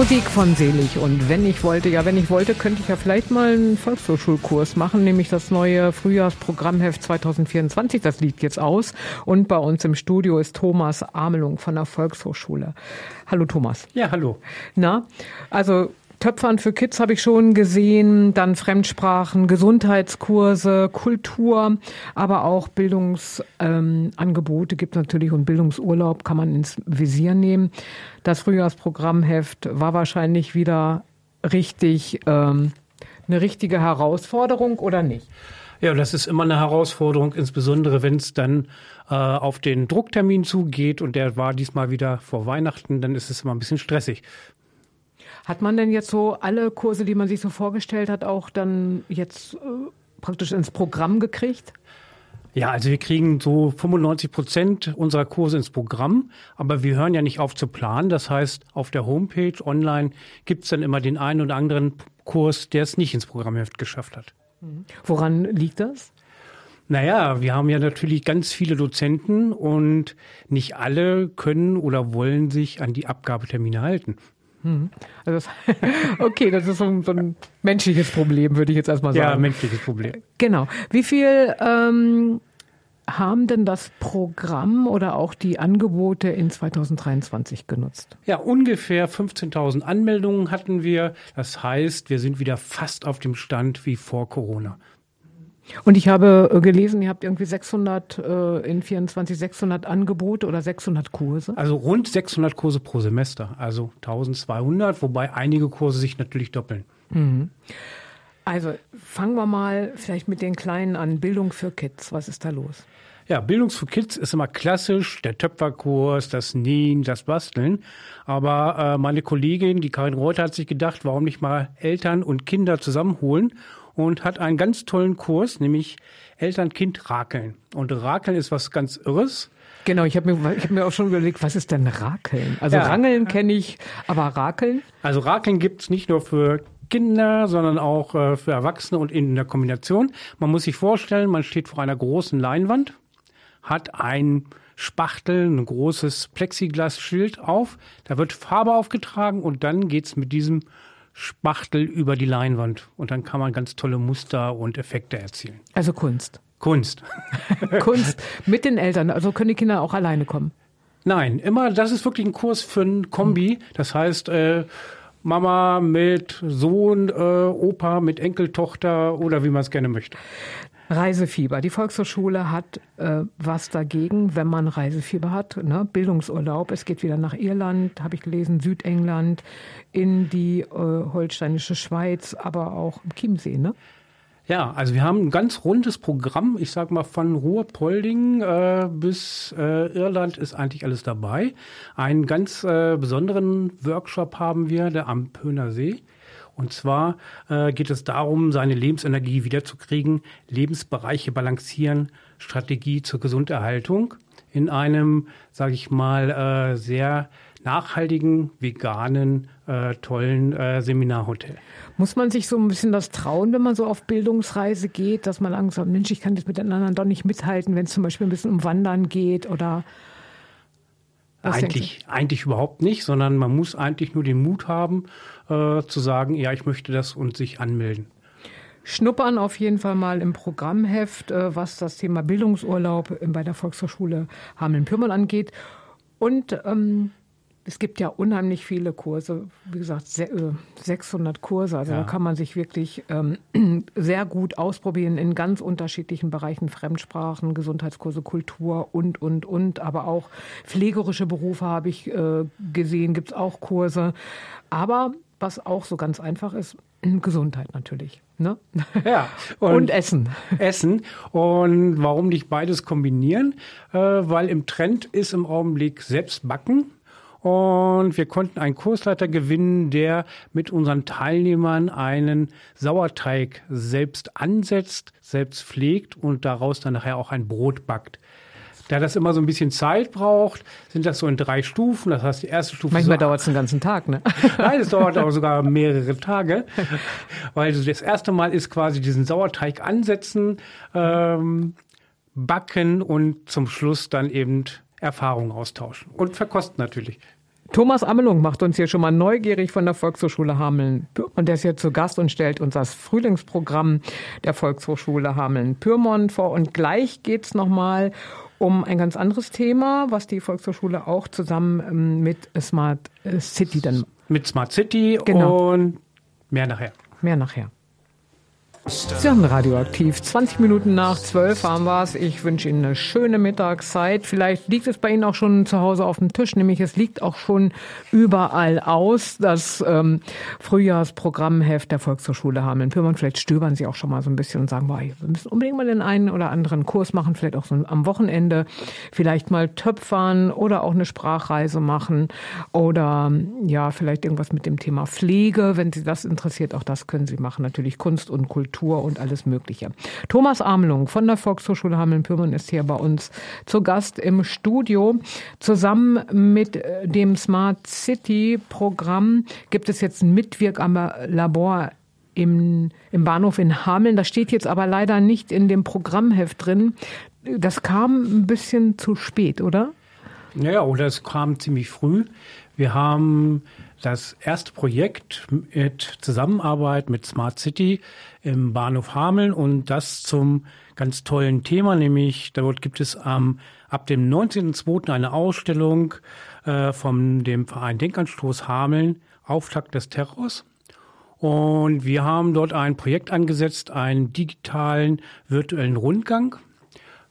Musik von Selig. Und wenn ich wollte, ja, wenn ich wollte, könnte ich ja vielleicht mal einen Volkshochschulkurs machen, nämlich das neue Frühjahrsprogrammheft 2024. Das liegt jetzt aus. Und bei uns im Studio ist Thomas Amelung von der Volkshochschule. Hallo Thomas. Ja, hallo. Na, also Töpfern für Kids habe ich schon gesehen, dann Fremdsprachen, Gesundheitskurse, Kultur, aber auch Bildungsangebote ähm, gibt es natürlich und Bildungsurlaub kann man ins Visier nehmen. Das Frühjahrsprogrammheft war wahrscheinlich wieder richtig ähm, eine richtige Herausforderung oder nicht? Ja, das ist immer eine Herausforderung, insbesondere wenn es dann äh, auf den Drucktermin zugeht und der war diesmal wieder vor Weihnachten, dann ist es immer ein bisschen stressig. Hat man denn jetzt so alle Kurse, die man sich so vorgestellt hat, auch dann jetzt äh, praktisch ins Programm gekriegt? Ja, also wir kriegen so 95 Prozent unserer Kurse ins Programm, aber wir hören ja nicht auf zu planen. Das heißt, auf der Homepage online gibt es dann immer den einen oder anderen Kurs, der es nicht ins Programmheft geschafft hat. Mhm. Woran liegt das? Naja, wir haben ja natürlich ganz viele Dozenten und nicht alle können oder wollen sich an die Abgabetermine halten. Mhm. Also das, okay, das ist so ein, so ein, menschliches Problem, würde ich jetzt erstmal sagen. Ja, menschliches Problem. Genau. Wie viel ähm, haben denn das Programm oder auch die Angebote in 2023 genutzt? Ja, ungefähr 15.000 Anmeldungen hatten wir. Das heißt, wir sind wieder fast auf dem Stand wie vor Corona. Und ich habe äh, gelesen, ihr habt irgendwie 600 äh, in 24 600 Angebote oder 600 Kurse. Also rund 600 Kurse pro Semester, also 1200, wobei einige Kurse sich natürlich doppeln. Mhm. Also fangen wir mal vielleicht mit den Kleinen an. Bildung für Kids, was ist da los? Ja, Bildung für Kids ist immer klassisch, der Töpferkurs, das Nähen, das Basteln. Aber äh, meine Kollegin, die Karin Reuter, hat sich gedacht, warum nicht mal Eltern und Kinder zusammenholen und hat einen ganz tollen Kurs, nämlich Eltern-Kind-Rakeln. Und Rakeln ist was ganz Irres. Genau, ich habe mir, ich hab mir auch schon überlegt, was ist denn Rakeln? Also ja. Rangeln kenne ich, aber Rakeln? Also Rakeln gibt's nicht nur für Kinder, sondern auch äh, für Erwachsene und in der Kombination. Man muss sich vorstellen, man steht vor einer großen Leinwand, hat ein Spachtel, ein großes Plexiglasschild auf, da wird Farbe aufgetragen und dann geht's mit diesem Spachtel über die Leinwand. Und dann kann man ganz tolle Muster und Effekte erzielen. Also Kunst. Kunst. Kunst mit den Eltern. Also können die Kinder auch alleine kommen? Nein, immer, das ist wirklich ein Kurs für ein Kombi. Das heißt, äh, Mama mit Sohn, äh, Opa mit Enkeltochter oder wie man es gerne möchte. Reisefieber. Die Volkshochschule hat äh, was dagegen, wenn man Reisefieber hat. Ne? Bildungsurlaub. Es geht wieder nach Irland, habe ich gelesen, Südengland, in die äh, holsteinische Schweiz, aber auch im Chiemsee. Ne? Ja, also wir haben ein ganz rundes Programm. Ich sage mal von Ruhrpolding äh, bis äh, Irland ist eigentlich alles dabei. Einen ganz äh, besonderen Workshop haben wir, der am Pöhner See. Und zwar äh, geht es darum, seine Lebensenergie wiederzukriegen, Lebensbereiche balancieren, Strategie zur Gesunderhaltung in einem, sage ich mal, äh, sehr nachhaltigen, veganen, äh, tollen äh, Seminarhotel. Muss man sich so ein bisschen das trauen, wenn man so auf Bildungsreise geht, dass man Angst hat, Mensch, ich kann das mit den anderen doch nicht mithalten, wenn es zum Beispiel ein bisschen um Wandern geht oder eigentlich, eigentlich überhaupt nicht, sondern man muss eigentlich nur den Mut haben, äh, zu sagen, ja, ich möchte das und sich anmelden. Schnuppern auf jeden Fall mal im Programmheft, äh, was das Thema Bildungsurlaub bei der Volkshochschule Hameln-Pyrmont angeht. Und ähm, es gibt ja unheimlich viele Kurse, wie gesagt, 600 äh, Kurse. Also ja. da kann man sich wirklich ähm, sehr gut ausprobieren in ganz unterschiedlichen Bereichen, Fremdsprachen, Gesundheitskurse, Kultur und, und, und. Aber auch pflegerische Berufe habe ich äh, gesehen, gibt es auch Kurse. Aber was auch so ganz einfach ist, Gesundheit natürlich. Ne? Ja. Und, und, Essen. Essen. Und warum nicht beides kombinieren? Äh, weil im Trend ist im Augenblick selbst backen. Und wir konnten einen Kursleiter gewinnen, der mit unseren Teilnehmern einen Sauerteig selbst ansetzt, selbst pflegt und daraus dann nachher auch ein Brot backt. Da das immer so ein bisschen Zeit braucht, sind das so in drei Stufen. Das heißt, die erste Stufe. Manchmal so, dauert es einen ganzen Tag, ne? Nein, es dauert auch sogar mehrere Tage. Weil das erste Mal ist quasi diesen Sauerteig ansetzen, ähm, backen und zum Schluss dann eben Erfahrungen austauschen und verkosten natürlich. Thomas Ammelung macht uns hier schon mal neugierig von der Volkshochschule Hameln-Pyrmont. Der ist hier zu Gast und stellt uns das Frühlingsprogramm der Volkshochschule Hameln-Pyrmont vor. Und gleich geht's nochmal um ein ganz anderes Thema, was die Volkshochschule auch zusammen ähm, mit Smart City dann. Mit Smart City genau. und mehr nachher. Mehr nachher. Sie haben radioaktiv. 20 Minuten nach 12 haben wir es. Ich wünsche Ihnen eine schöne Mittagszeit. Vielleicht liegt es bei Ihnen auch schon zu Hause auf dem Tisch, nämlich es liegt auch schon überall aus. Das ähm, Frühjahrsprogrammheft der Volkshochschule Hameln-Pyrmont. Vielleicht stöbern Sie auch schon mal so ein bisschen und sagen, boah, wir müssen unbedingt mal den einen oder anderen Kurs machen, vielleicht auch so am Wochenende, vielleicht mal töpfern oder auch eine Sprachreise machen oder ja, vielleicht irgendwas mit dem Thema Pflege, wenn Sie das interessiert. Auch das können Sie machen. Natürlich Kunst und Kultur. Kultur und alles Mögliche. Thomas Amlung von der Volkshochschule Hameln-Pyrmont ist hier bei uns zu Gast im Studio. Zusammen mit äh, dem Smart City Programm gibt es jetzt ein Mitwirklabor im, im Bahnhof in Hameln. Das steht jetzt aber leider nicht in dem Programmheft drin. Das kam ein bisschen zu spät, oder? Naja, oder es kam ziemlich früh. Wir haben das erste Projekt mit Zusammenarbeit mit Smart City im Bahnhof Hameln und das zum ganz tollen Thema, nämlich dort gibt es ähm, ab dem 19.02. eine Ausstellung äh, von dem Verein Denkanstoß Hameln, Auftakt des Terrors. Und wir haben dort ein Projekt angesetzt, einen digitalen virtuellen Rundgang,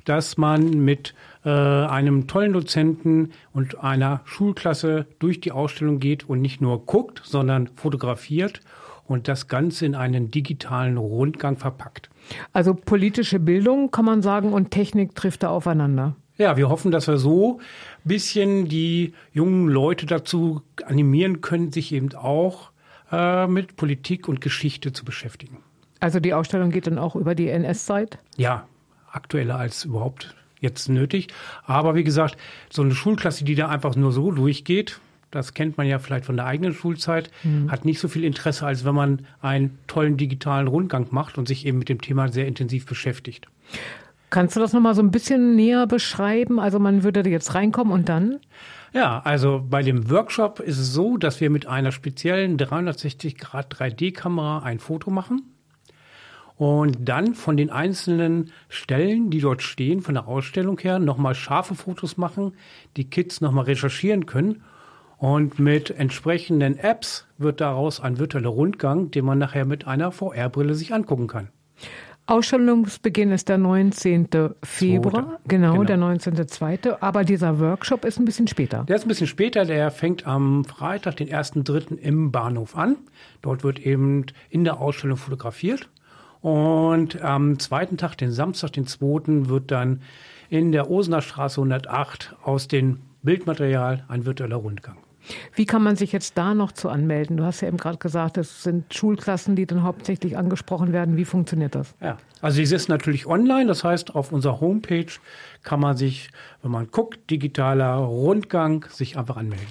dass man mit äh, einem tollen Dozenten und einer Schulklasse durch die Ausstellung geht und nicht nur guckt, sondern fotografiert und das Ganze in einen digitalen Rundgang verpackt. Also politische Bildung kann man sagen und Technik trifft da aufeinander. Ja, wir hoffen, dass wir so ein bisschen die jungen Leute dazu animieren können, sich eben auch äh, mit Politik und Geschichte zu beschäftigen. Also die Ausstellung geht dann auch über die NS-Zeit? Ja, aktueller als überhaupt jetzt nötig. Aber wie gesagt, so eine Schulklasse, die da einfach nur so durchgeht, das kennt man ja vielleicht von der eigenen Schulzeit, mhm. hat nicht so viel Interesse, als wenn man einen tollen digitalen Rundgang macht und sich eben mit dem Thema sehr intensiv beschäftigt. Kannst du das nochmal so ein bisschen näher beschreiben? Also man würde jetzt reinkommen und dann? Ja, also bei dem Workshop ist es so, dass wir mit einer speziellen 360 Grad 3D-Kamera ein Foto machen und dann von den einzelnen Stellen, die dort stehen, von der Ausstellung her, nochmal scharfe Fotos machen, die Kids nochmal recherchieren können. Und mit entsprechenden Apps wird daraus ein virtueller Rundgang, den man nachher mit einer VR-Brille sich angucken kann. Ausstellungsbeginn ist der 19. Februar, genau, genau, der 19.2. Aber dieser Workshop ist ein bisschen später. Der ist ein bisschen später, der fängt am Freitag, den 1.3. im Bahnhof an. Dort wird eben in der Ausstellung fotografiert. Und am zweiten Tag, den Samstag, den zweiten, wird dann in der Osener Straße 108 aus dem Bildmaterial ein virtueller Rundgang. Wie kann man sich jetzt da noch zu anmelden? Du hast ja eben gerade gesagt, es sind Schulklassen, die dann hauptsächlich angesprochen werden. Wie funktioniert das? Ja, also es ist natürlich online. Das heißt, auf unserer Homepage kann man sich, wenn man guckt, digitaler Rundgang, sich einfach anmelden.